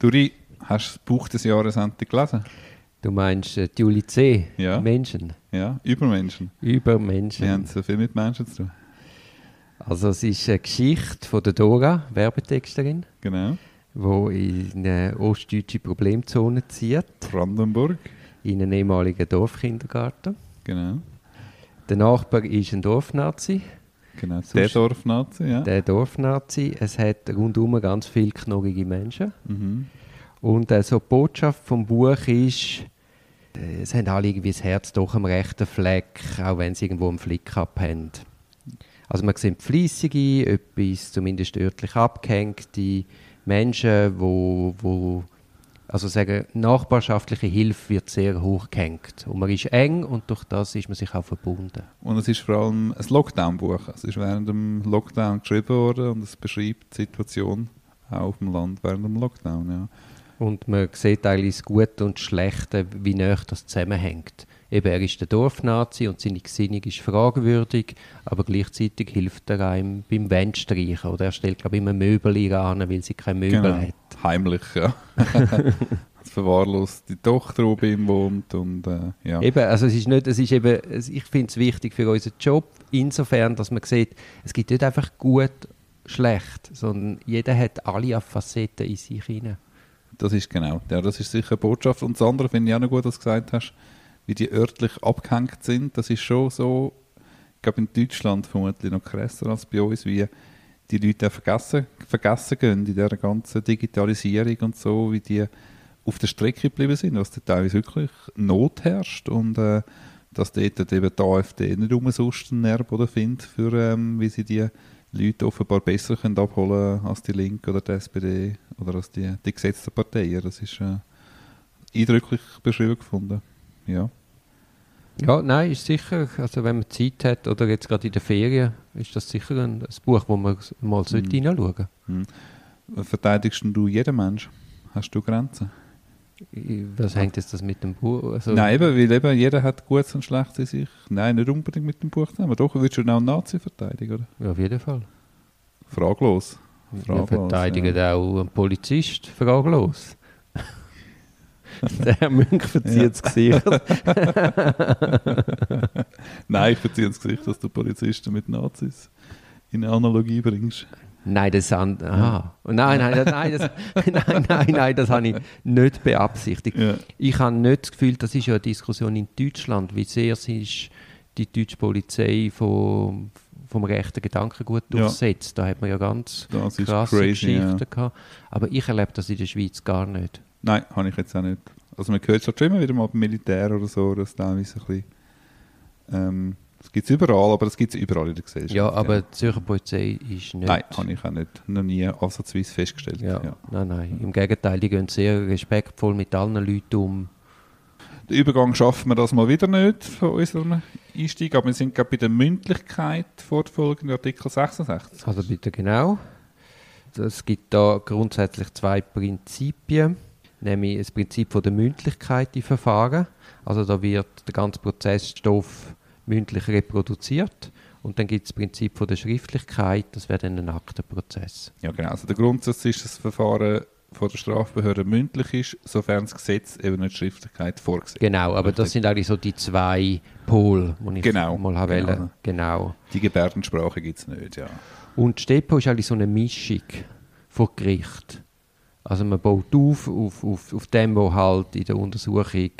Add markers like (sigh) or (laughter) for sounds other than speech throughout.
Duri, hast du das Buch des Jahres endlich gelesen? Du meinst äh, die Julie C. Ja. Menschen. Ja, über Menschen. Über Die haben so viel mit Menschen zu tun. Also es ist eine Geschichte von der Dora, Werbetexterin, Genau. die in eine ostdeutsche Problemzone zieht, Brandenburg. in einen ehemaligen Dorfkindergarten. Genau. Der Nachbar ist ein Dorfnazi, genau. Sonst- Der Dorfnazi, ja. der Dorfnazi. Es hat rundum ganz viele knorrige Menschen. Mhm. Und äh, so die Botschaft vom Buch ist, äh, es haben alle irgendwie das Herz doch am rechten Fleck, auch wenn sie irgendwo einen Flick abhaben. Also man sieht fleissige, etwas zumindest örtlich abgehängte Menschen, wo, wo also sagen, nachbarschaftliche Hilfe wird sehr hoch gehängt. Und man ist eng und durch das ist man sich auch verbunden. Und es ist vor allem ein Lockdown-Buch. Es ist während dem Lockdown geschrieben worden und es beschreibt die Situation auch auf dem Land während dem Lockdown. Ja. Und man sieht eigentlich das Gute und das Schlechte, wie nah das zusammenhängt. Eben, er ist der Dorfnazi und seine Gesinnung ist fragwürdig, aber gleichzeitig hilft er einem beim Wandstreichen. Oder er stellt, glaube ich, immer Möbel an, weil sie keine Möbel Genau. hat. Heimlich, ja. (laughs) Verwahrloste Tochter, die bei ihm wohnt. Und, äh, ja. Eben, also es ist nicht, es ist eben, ich finde es wichtig für unseren Job, insofern, dass man sieht, es gibt nicht einfach gut, schlecht, sondern jeder hat alle Facetten in sich hinein. Das ist genau. Ja, das ist sicher eine Botschaft. Und das andere finde ich auch noch gut, dass du gesagt hast, wie die örtlich abgehängt sind. Das ist schon so, ich glaube in Deutschland vermutlich noch krasser als bei uns, wie die Leute auch vergessen, vergessen gehen in dieser ganzen Digitalisierung und so, wie die auf der Strecke geblieben sind, was da teilweise wirklich Not herrscht und äh, dass dort eben die AfD nicht umsonst einen Nährboden findet, für, ähm, wie sie die Leute offenbar besser können abholen als die Linke oder die SPD oder als die, die gesetzten Parteien. Das ist äh, eindrücklich beschrieben gefunden. Ja. Ja, nein, ist sicher, also wenn man Zeit hat oder jetzt gerade in der Ferien, ist das sicher ein, ein Buch, wo man mal sollte Mhm. hineinschauen sollte. Hm. Verteidigst du jeden Mensch? Hast du Grenzen? Was hängt jetzt das mit dem Buch? Also, Nein, eben, weil eben jeder hat Gutes und Schlechtes in sich. Nein, nicht unbedingt mit dem Buch zusammen. Doch, würdest du auch einen Nazi verteidigen, oder? Ja, auf jeden Fall. Fraglos. Wir Fraglos, verteidigen ja. auch einen Polizist, fraglos. Der Münch verzieht das Gesicht. (laughs) Nein, ich verziehe ins Gesicht, dass du Polizisten mit Nazis in Analogie bringst. Nein, das an, aha. Nein, nein, nein, das, (laughs) nein, nein, nein, das habe ich nicht beabsichtigt. Ja. Ich habe nicht das Gefühl, das ist ja eine Diskussion in Deutschland, wie sehr sie ist die deutsche Polizei vom, vom rechten Gedankengut Ja. durchsetzt. Da hat man ja ganz Das krasse crazy, ja. Geschichten gehabt. Aber ich erlebe das in der Schweiz gar nicht. Nein, habe ich jetzt auch nicht. Also man hört es schon immer wieder mal beim Militär oder so, dass teilweise ein bisschen... Ähm, das gibt es überall, aber das gibt es überall in der Gesellschaft. Ja, aber die Zürcher Polizei ist nicht... Nein, habe ich auch nicht, noch nie ansatzweise festgestellt. Ja, Ja. Nein, nein. Im Gegenteil, die gehen sehr respektvoll mit allen Leuten um. Den Übergang schaffen wir das mal wieder nicht von unserem Einstieg, aber wir sind gerade bei der Mündlichkeit fortfolgend Artikel 66. Also bitte genau. Es gibt da grundsätzlich zwei Prinzipien, nämlich das Prinzip von der Mündlichkeit im Verfahren. Also da wird der ganze Prozessstoff mündlich reproduziert und dann gibt es das Prinzip von der Schriftlichkeit, das wäre dann ein Aktenprozess. Ja, genau. Also der Grundsatz ist, dass das Verfahren von der Strafbehörde mündlich ist, sofern das Gesetz eben nicht Schriftlichkeit vorsieht. Genau, aber das sind eigentlich so die zwei Pole, die ich Genau, mal habe genau. wollen. genau. Die Gebärdensprache gibt es nicht, ja. Und STEPO ist eigentlich so eine Mischung von Gericht. Also man baut auf, auf, auf, auf dem, was halt in der Untersuchung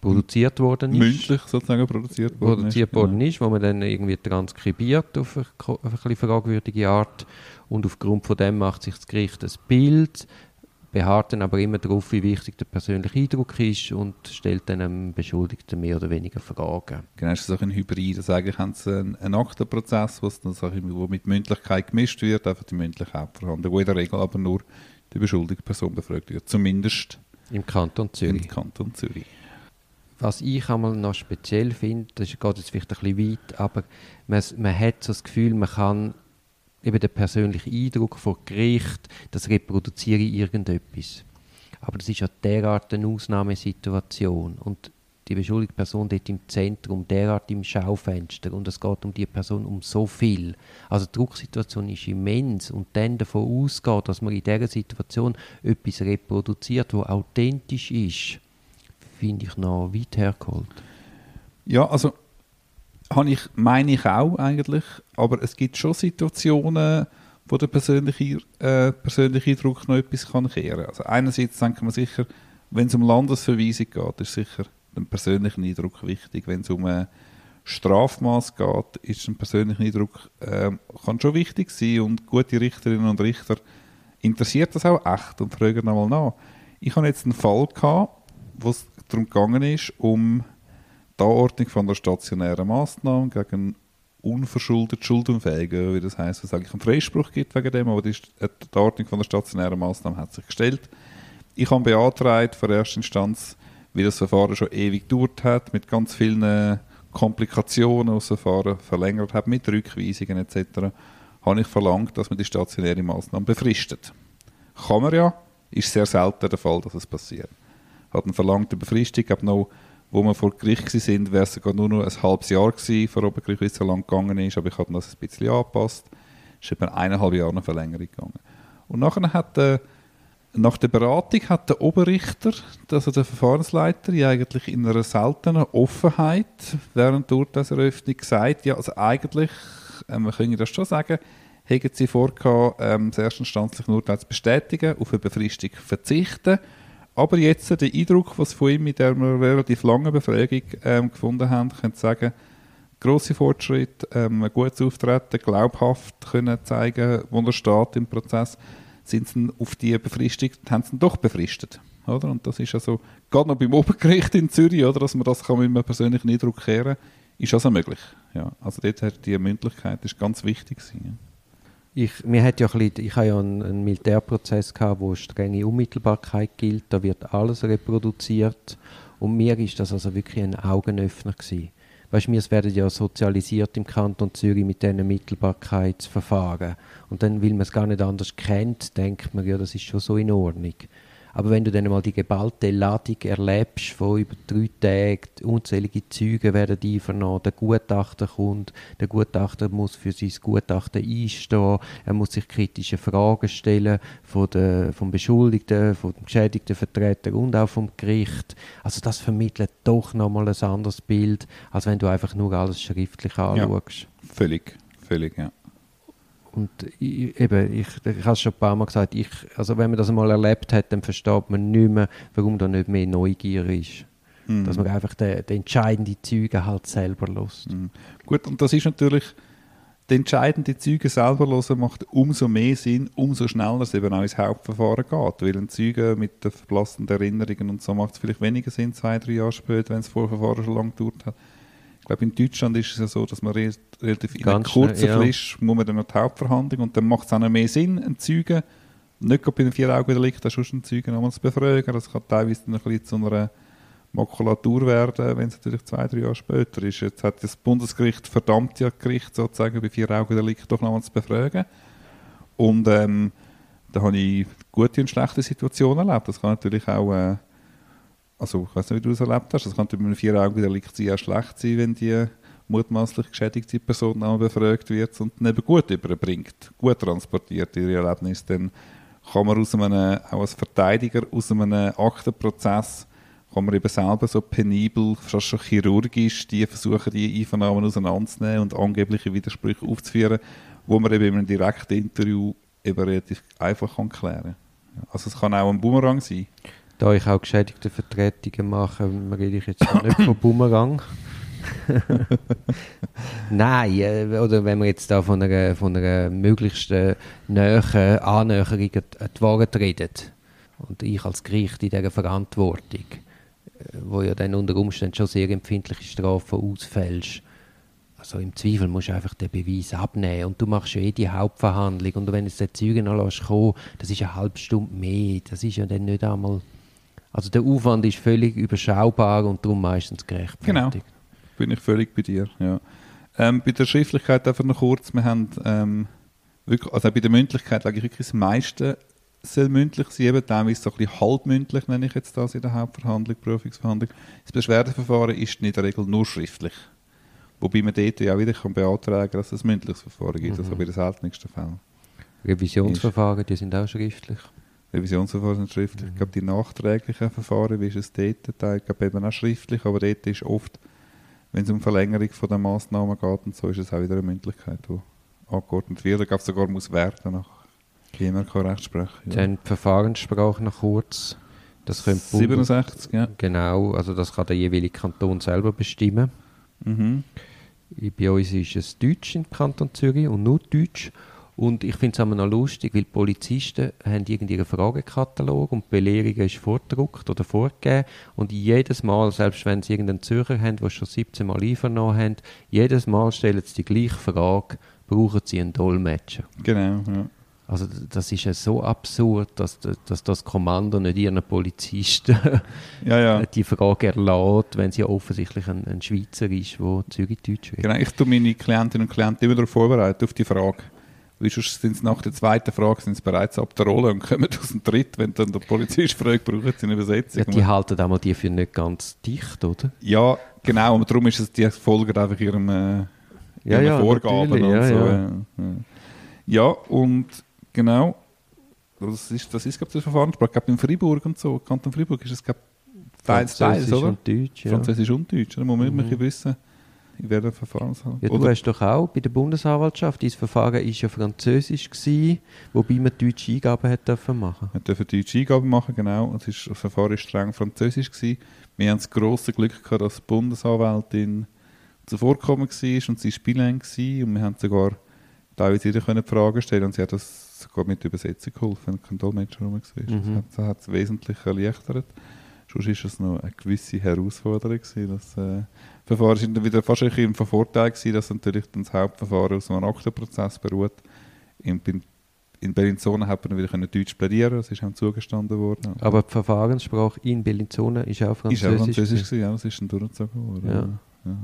produziert worden ist. Mündlich sozusagen produziert worden produziert ist. genau. worden ist, wo man dann irgendwie transkribiert auf eine, auf eine bisschen fragwürdige Art. Und aufgrund von dem macht sich das Gericht ein Bild, beharrt dann aber immer darauf, wie wichtig der persönliche Eindruck ist und stellt dann einem Beschuldigten mehr oder weniger Fragen. Genau, es ist so ein Hybrid. Also eigentlich haben sie einen, einen Aktenprozess, was dann wo mit Mündlichkeit gemischt wird, einfach die mündliche Hauptverhandlung, wo in der Regel aber nur die beschuldigte Person befragt wird. Zumindest Im Kanton im Zürich. Kanton Zürich. Was ich einmal noch speziell finde, das geht jetzt vielleicht ein bisschen weit, aber man, man hat so das Gefühl, man kann eben den persönlichen Eindruck vor Gericht, das reproduziere ich irgendetwas. Aber das ist ja derart eine Ausnahmesituation. Und die beschuldigte Person dort im Zentrum, derart im Schaufenster und es geht um die Person um so viel. Also die Drucksituation ist immens und dann davon ausgeht, dass man in dieser Situation etwas reproduziert, das authentisch ist, finde ich noch weit hergeholt. Ja, also ich, meine ich auch eigentlich, aber es gibt schon Situationen, wo der persönliche, äh, persönliche Eindruck noch etwas kann kehren kann. Also einerseits denkt man sicher, wenn es um Landesverweisung geht, ist sicher der persönliche Eindruck wichtig. Wenn es um ein Strafmaß geht, ist ein persönlicher Eindruck äh, kann schon wichtig sein und gute Richterinnen und Richter interessiert das auch echt und fragen nochmal nach. Ich habe jetzt einen Fall gehabt, wo es darum gegangen ist, um die Anordnung von der stationären Maßnahme gegen unverschuldet Schuldunfähige, wie das heißt, was eigentlich einen Freispruch gibt wegen dem, aber die, die Ordnung von der stationären Maßnahme hat sich gestellt. Ich habe beantragt vor erster Instanz, wie das Verfahren schon ewig gedauert hat, mit ganz vielen Komplikationen, das Verfahren verlängert hat, mit Rückweisungen etc., habe ich verlangt, dass man die stationäre Maßnahme befristet. Kann man ja, ist sehr selten der Fall, dass es passiert. Hat eine verlangte Befristung, habe noch wo wir vor Gericht sind, wäre es sogar nur noch ein halbes Jahr gewesen, vor Obergericht, wie es so lang gegangen ist, aber ich habe das ein bisschen angepasst. Es ist etwa eineinhalb Jahre eine Verlängerung gegangen. Und nachher hat der, nach der Beratung hat der Oberrichter, also der Verfahrensleiter, ja eigentlich in einer seltenen Offenheit während der Urteilseröffnung gesagt, ja, also eigentlich, äh, man könnte das schon sagen, hätten sie vorgehabt, ähm, das erstinstanzliche Urteil zu bestätigen, auf eine Befristung verzichten aber jetzt der Eindruck, was von ihm in dieser relativ langen Befragung ähm, gefunden haben, können sagen, grosse Fortschritt, ähm, ein gutes Auftreten, glaubhaft können zeigen, wo er steht im Prozess, sind sie auf die Befristung, haben sie doch befristet. Oder? Und das ist also, gerade noch beim Obergericht in Zürich, oder, dass man das kann mit einem persönlichen Eindruck kehren kann, ist also möglich. Ja, also dort hat die Mündlichkeit ist ganz wichtig gewesen, ja ich, mir hat ja ein bisschen, ich habe ja einen, einen Militärprozess gehabt, wo strenge Unmittelbarkeit gilt. Da wird alles reproduziert. Und mir ist das also wirklich ein Augenöffner gewesen. Weißt du, wir werden ja sozialisiert im Kanton Zürich mit diesen Mittelbarkeitsverfahren. Und dann, weil man es gar nicht anders kennt, denkt man, ja, das ist schon so in Ordnung. Aber wenn du dann mal die geballte Ladung erlebst, von über drei Tagen, unzählige Züge werden einvernommen, der Gutachter kommt, der Gutachter muss für sein Gutachten einstehen, er muss sich kritische Fragen stellen von der, vom Beschuldigten, vom geschädigten Vertreter und auch vom Gericht. Also das vermittelt doch nochmal ein anderes Bild, als wenn du einfach nur alles schriftlich anschaust. Ja, völlig, völlig, ja. Und ich, eben, ich, ich habe es schon ein paar Mal gesagt, ich, also wenn man das einmal erlebt hat, dann versteht man nicht mehr, warum da nicht mehr Neugier ist. Mhm. Dass man einfach den, den entscheidenden Zeugen halt selber lässt. Mhm. Gut, und das ist natürlich, die entscheidenden Zeugen selber hören macht umso mehr Sinn, umso schneller es eben auch ins Hauptverfahren geht. Weil ein Zeuge mit den verblassenden Erinnerungen und so macht es vielleicht weniger Sinn, zwei, drei Jahre später, wenn das Vorverfahren schon lange gedauert hat glaube, in Deutschland ist es ja so, dass man relativ in einer kurzen ja. Frist muss man dann noch die Hauptverhandlung und dann macht es auch noch mehr Sinn, einen Zeugen, nicht bei einem Vier-Augen-Delikt, da schon einen Zeugen nochmal zu befragen. Das kann teilweise dann ein bisschen zu einer Makulatur werden, wenn es natürlich zwei, drei Jahre später ist. Jetzt hat das Bundesgericht verdammt ja Gericht sozusagen bei Vier-Augen-Delikt doch nochmal zu befragen. Und ähm, da habe ich gute und schlechte Situationen erlebt. Das kann natürlich auch äh, also ich weiß nicht, wie du das erlebt hast, es kann bei einem Vier-Augen-Delikt sehr schlecht sein, wenn die mutmaßlich geschädigte Person auch befragt wird und eben gut überbringt, gut transportiert ihre Erlebnisse, dann kann man aus einem, auch als Verteidiger aus einem Aktenprozess kann man eben selber so penibel, fast schon chirurgisch, die versuchen, die Einvernahmen auseinanderzunehmen und angebliche Widersprüche aufzuführen, wo man eben in einem direkten Interview eben relativ einfach kann klären kann. Also es kann auch ein Boomerang sein da ich auch geschädigte Vertretungen mache, rede ich jetzt nicht von (laughs) Bumerang. Nein, äh, oder wenn wir jetzt da von einer, von einer möglichst näheren Annäherung an die Wahrheit reden und ich als Gericht in dieser Verantwortung, äh, wo ja dann unter Umständen schon sehr empfindliche Strafen ausfällst, also im Zweifel musst du einfach den Beweis abnehmen und du machst ja eh die Hauptverhandlung und wenn jetzt der Zeuge noch kommen, das ist eine halbe Stunde mehr, das ist ja dann nicht einmal also der Aufwand ist völlig überschaubar und darum meistens gerechtfertigt. Genau, bin ich völlig bei dir. Ja. Ähm, bei der Schriftlichkeit einfach noch kurz, wir haben ähm, wirklich, also bei der Mündlichkeit eigentlich das meiste soll mündlich sein, eben teilweise so ein bisschen halbmündlich, nenne ich jetzt das in der Hauptverhandlung, Prüfungsverhandlung. Das Beschwerdeverfahren ist in der Regel nur schriftlich. Wobei man dort ja auch wieder kann beantragen kann, dass es ein mündliches Verfahren gibt, mhm. also bei den seltensten Fällen. Revisionsverfahren, die sind auch schriftlich. Revisionsverfahren sind schriftlich. Mhm. Ich glaube, die nachträglichen Verfahren, wie ist es dort, ich glaube eben auch schriftlich, aber dort ist oft, wenn es um Verlängerung von der Massnahmen geht und so, ist es auch wieder eine Mündlichkeit, die angeordnet wird. Ich glaube, sogar muss werden nach GMRK-Rechtsprechung. Ja. Dann die Verfahrenssprache noch kurz. Das 67, ja. Genau, also das kann der jeweilige Kanton selber bestimmen. Mhm. Bei uns ist es Deutsch im Kanton Zürich und nur Deutsch. Und ich finde es immer noch lustig, weil die Polizisten haben irgendwie Fragekatalog und die Belehrung ist vordruckt oder vorgegeben. Und jedes Mal, selbst wenn sie irgendeinen Zürcher haben, der schon 17 Mal einvernommen haben, jedes Mal stellen sie die gleiche Frage, brauchen sie einen Dolmetscher? Genau, ja. Also das ist ja so absurd, dass, dass das Kommando nicht ihren Polizisten (laughs) ja, ja. die Frage erlaubt, wenn sie offensichtlich ein, ein Schweizer ist, der Zürich-Deutsch redet. Genau, ich tue meine Klientinnen und Klienten immer darauf vorbereiten, auf die Frage. Weil sonst sind sie nach der zweiten Frage sind sie bereits ab der Rolle und kommen aus dem Dritt, wenn dann der Polizist fragt, brauchen sie eine Übersetzung. Ja, die halten einmal die für nicht ganz dicht, oder? Ja, genau, und darum ist es, die folgen einfach ihrem, äh, ihren ja, Vorgaben und ja, so. Ja. ja, und Genau. Das ist, das ist glaube ich, das Verfahrensprach. Ich glaube, in Fribourg und so, Kanton Fribourg ist es, glaube teils, teils, oder? Und Deutsch, ja. Französisch und Deutsch. Da muss man mhm. wissen, in welchem Verfahrenshalle. Ja, du oder? hast doch auch bei der Bundesanwaltschaft, dieses Verfahren war ja französisch, gewesen, wobei man deutsche Eingaben hat dürfen machen Man durfte deutsche Eingaben machen, genau. Das, ist, das Verfahren war streng französisch. Gewesen. Wir haben das grosse Glück gehabt, dass die Bundesanwältin zuvorgekommen war und sie war bilang und wir haben sogar teilweise ihr Fragen stellen und sie hat das sogar mit Übersetzung geholfen, wenn kein Dolmetscher rum war. Mhm. Das hat es wesentlich erleichtert. Sonst war es noch eine gewisse Herausforderung. Gewesen, das äh, Verfahren war wieder fast ein bisschen Vorteil, gewesen, dass natürlich das Hauptverfahren aus einem Aktenprozess beruht. In, in Bellinzona hat man wieder Deutsch plädieren das ist auch zugestanden worden. Aber die Verfahrenssprache in Bellinzona ist auch Französisch? Ist auch Französisch, gewesen, ja, das ist dann durchgezogen worden. Ja. Ja.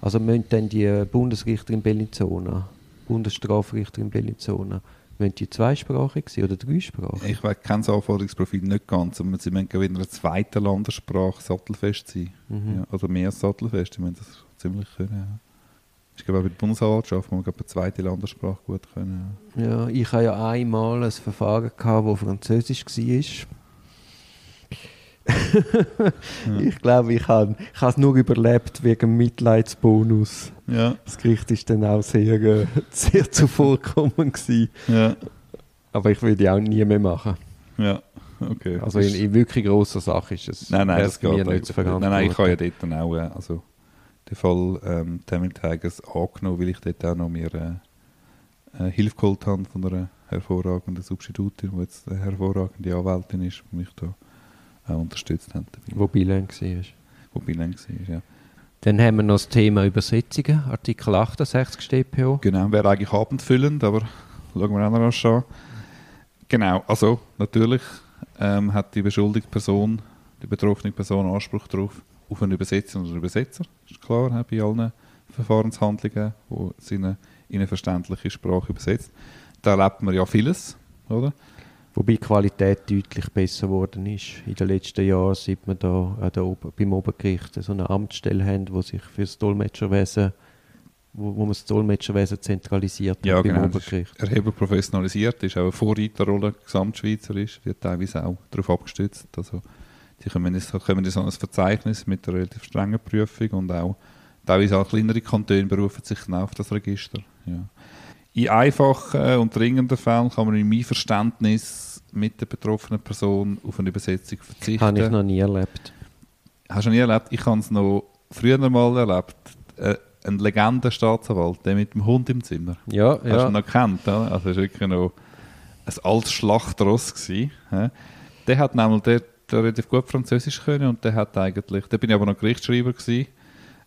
Also müssen dann die Bundesrichter in Bellinzona, Bundesstrafrichter in Bellinzona, Wollen die zweisprachig sein oder dreisprachig? Ich weiß kein Anforderungsprofil nicht ganz, aber sie müssen in einer zweiten Landessprache sattelfest sein. Mhm. Ja, oder mehr als sattelfest, die müssen das ziemlich können. Ja. Ich glaube, auch bei der Bundesanwaltschaft muss man eine zweite Landessprache gut können. Ja. ja, ich hatte ja einmal ein Verfahren, gehabt, das Französisch war. (laughs) ich glaube, ich habe ich es nur überlebt wegen Mitleidsbonus. Ja. Das Gericht ist dann auch sehr, äh, sehr (laughs) zuvorkommend gewesen. Ja. Aber ich würde auch nie mehr machen. Ja, okay. Also in, in wirklich grosser Sache ist es nein, nein, das geht mir nicht zu verantworten. Nein, nein, ich habe ja dort dann auch äh, also den Fall ähm, Tamil Tigers angenommen, weil ich dort auch noch mir äh, äh, Hilfe geholt habe von einer hervorragenden Substitutin, die jetzt eine hervorragende Anwältin ist, mich da auch unterstützt haben. Wo Bilan war. Wo Bilan war, ja. Dann haben wir noch das Thema Übersetzungen, Artikel 68 StPO. Genau, wäre eigentlich abendfüllend, aber schauen wir auch noch an. Genau, also natürlich ähm, hat die beschuldigte Person, die betroffene Person Anspruch darauf, auf einen Übersetzer oder Übersetzer, ist klar, bei allen Verfahrenshandlungen, wo sie in eine verständliche Sprache übersetzt. Da erlebt man ja vieles, oder? Wobei die Qualität deutlich besser geworden ist. In den letzten Jahren, seit wir da, da beim Obergericht so eine Amtsstelle haben, die sich für das Dolmetscherwesen wo, wo man das Dolmetscherwesen zentralisiert ja, beim genau, Obergericht. erheblich professionalisiert, ist auch eine Vorreiterrolle gesamtschweizerisch, wird teilweise auch darauf abgestützt. Also die kommen in, kommen in so ein Verzeichnis mit einer relativ strengen Prüfung und auch teilweise auch kleinere Kantone berufen sich auf das Register. Ja. In einfachen und dringenden Fällen kann man in meinem Verständnis mit der betroffenen Person auf eine Übersetzung verzichten. Habe ich noch nie erlebt. Hast du noch nie erlebt? Ich habe es noch früher mal erlebt. Äh, ein Legenden-Staatsanwalt, der mit dem Hund im Zimmer. Ja, Hast ja. du noch kennt? Also das war wirklich noch ein altes Schlachtross. Gewesen, der hat nämlich der, der relativ gut Französisch können und der hat eigentlich, da bin ich aber noch Gerichtsschreiber gewesen,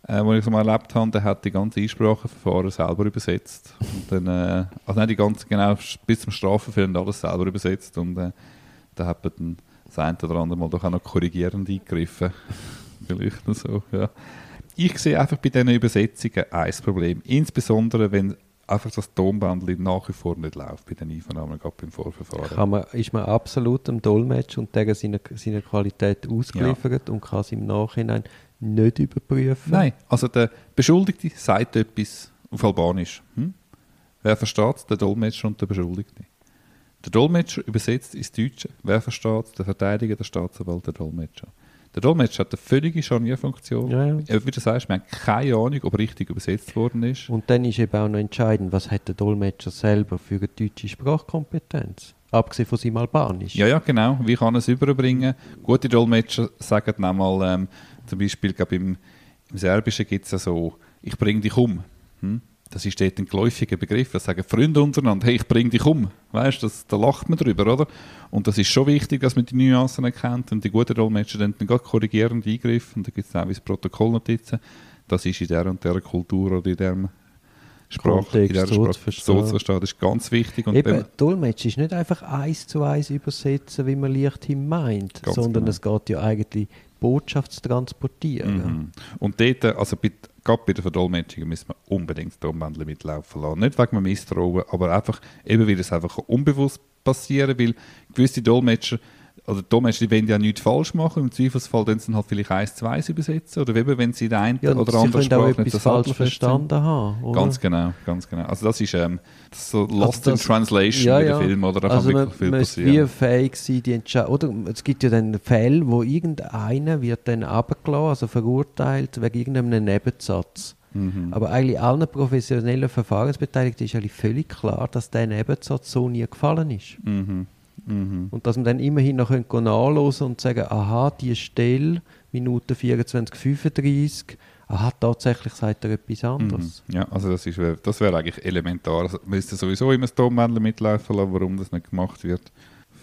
äh, wo ich es mal erlebt habe, der hat die ganze Einspracheverfahren selber übersetzt. Und dann, äh, also nicht die ganze, genau, bis zum Strafverfahren alles selber übersetzt. Und äh, da hat man dann das eine oder andere Mal doch auch noch korrigierend eingegriffen. (laughs) Vielleicht so, ja. Ich sehe einfach bei diesen Übersetzungen ein Problem. Insbesondere, wenn einfach das Tonbändchen nach wie vor nicht läuft bei den Einvernahmen, gerade beim Vorverfahren. Kann man, ist man absolut dem Dolmetsch und der seiner, seiner Qualität ausgeliefert und kann es im Nachhinein nicht überprüfen? Nein, also der Beschuldigte sagt etwas auf Albanisch. Hm? Wer versteht Der Dolmetscher und der Beschuldigte. Der Dolmetscher übersetzt ins Deutsche. Wer versteht Der Verteidiger, der Staatsanwalt, der Dolmetscher. Der Dolmetscher hat eine völlige Scharnierfunktion. Ja, ja. Wie du sagst, wir haben keine Ahnung, ob richtig übersetzt worden ist. Und dann ist eben auch noch entscheidend, was hat der Dolmetscher selber für eine deutsche Sprachkompetenz? Abgesehen von seinem Albanisch. Ja, ja, genau. Wie kann er es überbringen? Gute Dolmetscher sagen dann mal, ähm, zum Beispiel glaub, im, im Serbischen gibt es ja so, ich bringe dich um. Hm? Das ist dort ein geläufiger Begriff. Das sagen Freunde untereinander, hey, ich bringe dich um. Weißt du, da lacht man drüber, oder? Und das ist schon wichtig, dass man die Nuancen erkennt und die guten Dolmetscher dann gerade korrigierend eingreifen. Da gibt es auch wie Protokollnotizen. Das ist in der und der Kultur oder in dem Sprache, in der so Sprache zu verstehen. so zu verstehen. Das ist ganz wichtig. Und Eben, Dolmetsch ist nicht einfach eins zu eins übersetzen, wie man leichthin meint, sondern genau. es geht ja eigentlich Botschaft zu transportieren. Mhm. Und dort, also bei, gerade bei der Verdolmetschung müssen wir unbedingt das Tonbändchen mitlaufen lassen. Nicht wegen dem Misstrauen, aber einfach, eben weil es einfach unbewusst passieren weil gewisse Dolmetscher oder die Dolmetscher, die wollen ja nichts falsch machen. Im Zweifelsfall dann sie halt vielleicht eins, zwei übersetzen. Oder eben, wenn sie der einen Ja, oder anderen Sprache nicht so falsch sind. verstanden haben. Oder? Ganz genau, ganz genau. Also das ist, ähm, das ist so Lost das- in Translation ja, bei den ja. Filmen, oder? Da also kann man wirklich viel müsste passieren. wie fähig sein, die Entscheidung. Oder es gibt ja dann Fälle, wo irgendeiner wird dann abgelassen, also verurteilt wegen irgendeinem Nebensatz. Mhm. Aber eigentlich allen professionellen Verfahrensbeteiligten ist eigentlich völlig klar, dass der Nebensatz so nie gefallen ist. Mhm. Mhm. Und dass man dann immerhin noch nachhören und sagen, aha, die Stelle, Minute 24, 35, aha, tatsächlich sagt er etwas anderes. Mhm. Ja, also das, ist, das wäre eigentlich elementar. Also, man müsste sowieso immer das Tonbändchen mitlaufen lassen, warum das nicht gemacht wird.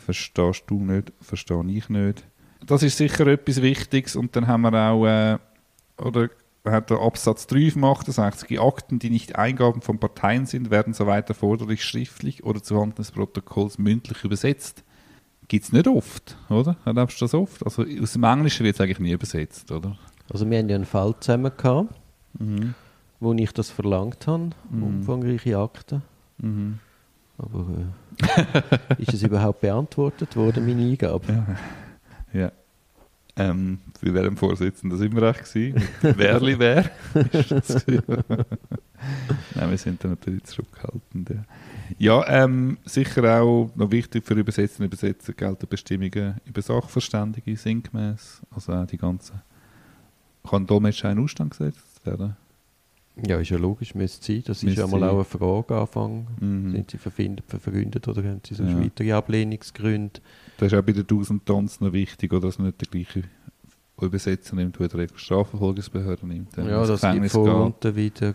Verstehst du nicht, verstehe ich nicht. Das ist sicher etwas Wichtiges und dann haben wir auch, äh, oder hat der Absatz 3 vom 68, Akten, die nicht Eingaben von Parteien sind, werden soweit erforderlich schriftlich oder zuhanden des Protokolls mündlich übersetzt. Gibt es nicht oft, oder? Erlebst du das oft? Also aus dem Englischen wird es eigentlich nie übersetzt, oder? Also wir haben ja einen Fall zusammen gehabt, Mhm. wo ich das verlangt habe, Mhm. umfangreiche Akten. Mhm. Aber äh, (laughs) ist es überhaupt beantwortet worden, meine Eingabe? Ja. ja. Ähm, bei welchem Vorsitzenden sind wir echt gewesen? Werli wer? Das? (laughs) Nein, wir sind da natürlich zurückhaltend. Ja, ja ähm, sicher auch noch wichtig für Übersetzer und Übersetzer gelten Bestimmungen über Sachverständige sinngemäß. Also auch die ganzen. Kann Dolmetscher in Ausstand gesetzt werden? Ja, ist ja logisch, müsste sein. Das ist Müsste ja mal auch eine Frage Anfang. Mhm. Sind sie verfindet, verfreundet oder haben sie so Ja. weitere Ablehnungsgründe? Das ist auch bei den 1000 Tons noch wichtig, oder dass man nicht der gleiche Übersetzer nimmt, der die Strafverfolgungsbehörde nimmt. Ja, das gibt vor und wieder.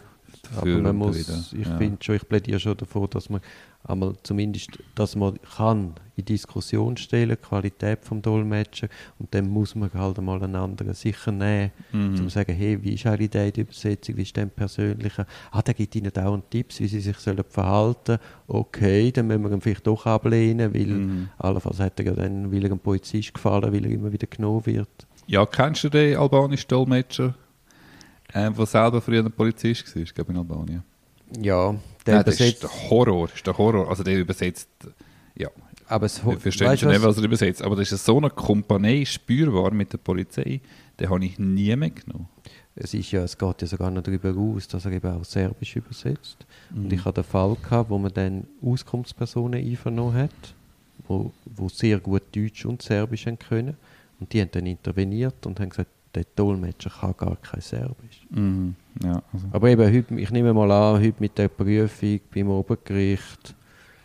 Aber man muss, ich ja. finde schon, ich plädiere schon davor, dass man einmal zumindest, dass man kann in Diskussion stellen, Qualität vom Dolmetscher und dann muss man halt einmal einen anderen sicher nehmen, Mhm. um zu sagen, hey, wie ist eigentlich die Übersetzung, wie ist denn persönliche? Ah, der gibt ihnen dauernd Tipps, wie sie sich sollen verhalten. Okay, dann müssen wir ihn vielleicht doch ablehnen, weil Mhm. allenfalls hat er ja dann, weil er einem Polizist gefallen, weil er immer wieder genommen wird. Ja, kennst du den albanischen Dolmetscher, äh, der selber früher ein Polizist war, ich glaube in Albanien? Ja, der Nein, das ist der Horror, ist der Horror. Also der übersetzt, ja, aber es weißt du schon nicht, was? er übersetzt, aber das ist so eine Kompanie spürbar mit der Polizei, den habe ich nie mitgenommen. Es, ist ja, es geht ja sogar noch darüber aus, dass er eben auch Serbisch übersetzt. Und Mhm. ich hatte den Fall, gehabt, wo man dann Auskunftspersonen einvernommen hat, wo, wo sehr gut Deutsch und Serbisch können. Und die haben dann interveniert und haben gesagt, der Dolmetscher kann gar kein Serbisch. Mhm. Ja, also, Aber eben, heute, ich nehme mal an, heute mit der Prüfung beim Obergericht,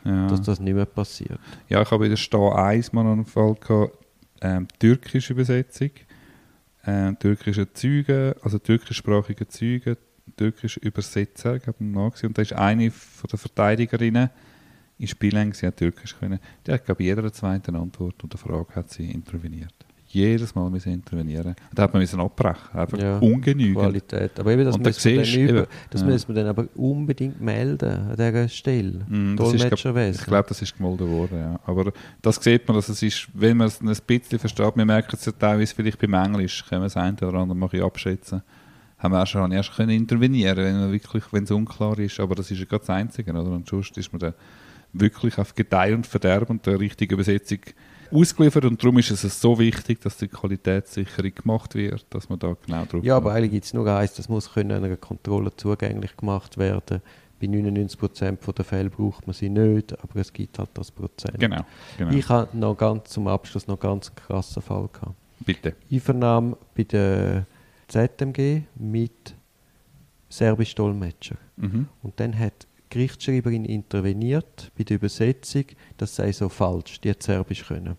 ja. dass das nicht mehr passiert. Ja, ich habe in der Stau 1 mal noch einen Fall gehabt, ähm, türkische Übersetzung, ähm, türkische Zeugen, also türkischsprachige Zeugen, türkische Übersetzer, ich habe einen nachgesehen, und da ist eine von der Verteidigerinnen in Spielen, sie hat türkisch können, die hat, glaube jeder zweiten Antwort und der Frage hat sie interveniert. Jedes Mal müssen intervenieren. Da hat man müssen abbrechen, einfach Ja, ungenügend. Qualität. Aber eben, das, Und dann du über, das ja. müssen wir dann aber unbedingt melden an dieser Stelle. Mm, das ist, glaub, Dolmetscherwesen. ich glaube, das ist gemolden worden, ja. Aber das sieht man, dass es ist, wenn man es ein bisschen versteht, wir merken es ja teilweise vielleicht beim Englisch, können wir das eine oder andere mal abschätzen, haben wir auch schon erst können intervenieren, wenn man wirklich, wenn es unklar ist. Aber das ist ja gerade das Einzige, oder? Und sonst ist man dann wirklich auf Gedeih und Verderb und der richtigen Übersetzung ausgeliefert und darum ist es so wichtig, dass die Qualitätssicherung gemacht wird, dass man da genau drauf Ja, aber eigentlich gibt es nur eins, das muss können einer Kontrolle zugänglich gemacht werden. Bei 99% der Fälle braucht man sie nicht, aber es gibt halt das Prozent. Genau, genau. Ich habe noch ganz zum Abschluss noch ganz krassen Fall gehabt. Bitte. Einvernahme bei der ZMG mit serbisch Dolmetscher. Mhm. Und dann hat Gerichtsschreiberin interveniert bei der Übersetzung, das sei so falsch, die hat Serbisch können.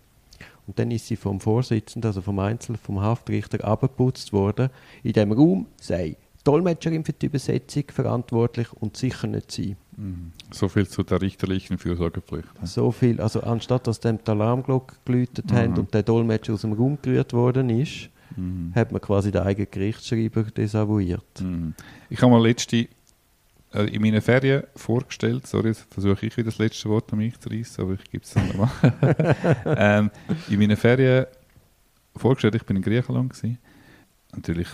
Und dann ist sie vom Vorsitzenden, also vom Einzel, vom Haftrichter, abgeputzt worden. In dem Raum sei die Dolmetscherin für die Übersetzung verantwortlich und sicher nicht sie. Mhm. So viel zu der richterlichen Fürsorgepflicht. So viel, also anstatt dass dem die Alarmglocke geläutet Mhm. haben und der Dolmetscher aus dem Raum gerührt worden ist, Mhm. hat man quasi den eigenen Gerichtsschreiber desavouiert. Mhm. Ich habe mal letzte in meinen Ferien vorgestellt, sorry, jetzt versuche ich wieder das letzte Wort an mich zu reissen, aber ich gebe es dann nochmal. (laughs) ähm, in meinen Ferien vorgestellt, ich bin in Griechenland gewesen, natürlich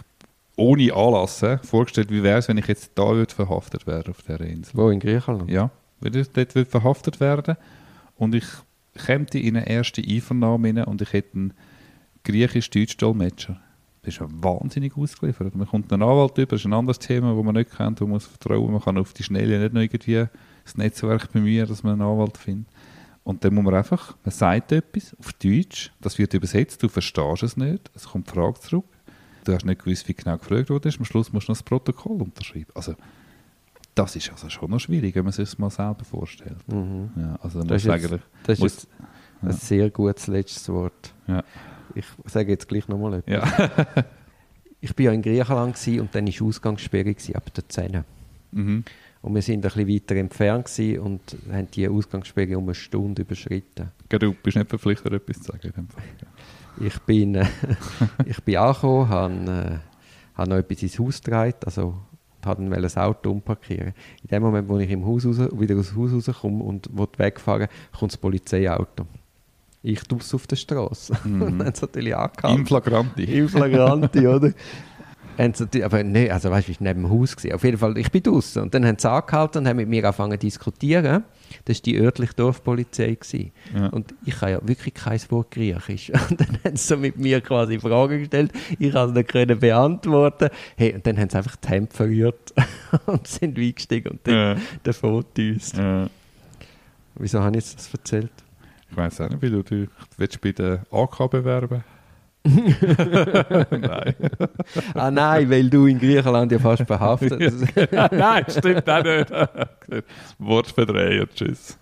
ohne Anlass, äh, vorgestellt, wie wäre es, wenn ich jetzt da würde verhaftet wäre auf dieser Insel. Wo in Griechenland? Ja, wenn ich dort würde verhaftet werden und ich käme in eine erste Einvernahme rein und ich hätte einen griechisch-deutsch-Dolmetscher. Das ist ja wahnsinnig ausgeliefert. Man kommt einen Anwalt über, das ist ein anderes Thema, das man nicht kennt, wo man muss vertrauen Man kann auf die Schnelle nicht noch irgendwie das Netzwerk bemühen, dass man einen Anwalt findet. Und dann muss man einfach, man sagt etwas auf Deutsch, das wird übersetzt, du verstehst es nicht, es kommt die Frage zurück, du hast nicht gewusst, wie genau gefragt wurde, am Schluss musst du noch das Protokoll unterschreiben. Also, das ist also schon noch schwierig, wenn man sich das mal selber vorstellt. Mhm. Ja, also Das ist jetzt- eigentlich, Das ist jetzt ein sehr gutes letztes Wort. ja, Ich sage jetzt gleich nochmal etwas. ja. (laughs) Ich war ja in Griechenland und dann war Ausgangssperre ab der 10. mhm. Und wir sind ein bisschen weiter entfernt und haben die Ausgangssperre um eine Stunde überschritten. Du bist nicht verpflichtet, etwas zu sagen. In Fall. Ich bin, äh, (laughs) ich bin angekommen, habe, äh, habe noch etwas ins Haus getragen, also habe dann das Auto umparkieren. In dem Moment, wo ich im Haus raus, wieder aus dem Haus rauskomme und wegfahren kommt das Polizeiauto. Ich tue es auf der Straße. Mhm. (laughs) Und dann (laughs) haben sie natürlich angehalten. Im Flagranti. Im Flagranti, oder? Haben sie aber nee, also weißt du, ich war neben dem Haus. Gewesen. Auf jeden Fall, ich bin draußen. Und dann haben sie angehalten und haben mit mir angefangen zu diskutieren. Das war die örtliche Dorfpolizei. Gewesen. Ja. Und ich kann ja wirklich kein Wort Griechisch. (laughs) Und dann haben sie so mit mir quasi Fragen gestellt. Ich konnte sie nicht können beantworten. Hey, und dann haben sie einfach die Hände verrührt und sind eingestiegen und dann Ja. davon gedüst. Ja. Wieso habe ich jetzt das erzählt? Ich weiß auch nicht, wie du dich willst bei der AK bewerben (laughs) Nein. Ah nein, weil du in Griechenland ja fast verhaftet (laughs) Nein, stimmt auch nicht. (laughs) Wortverdreher, tschüss.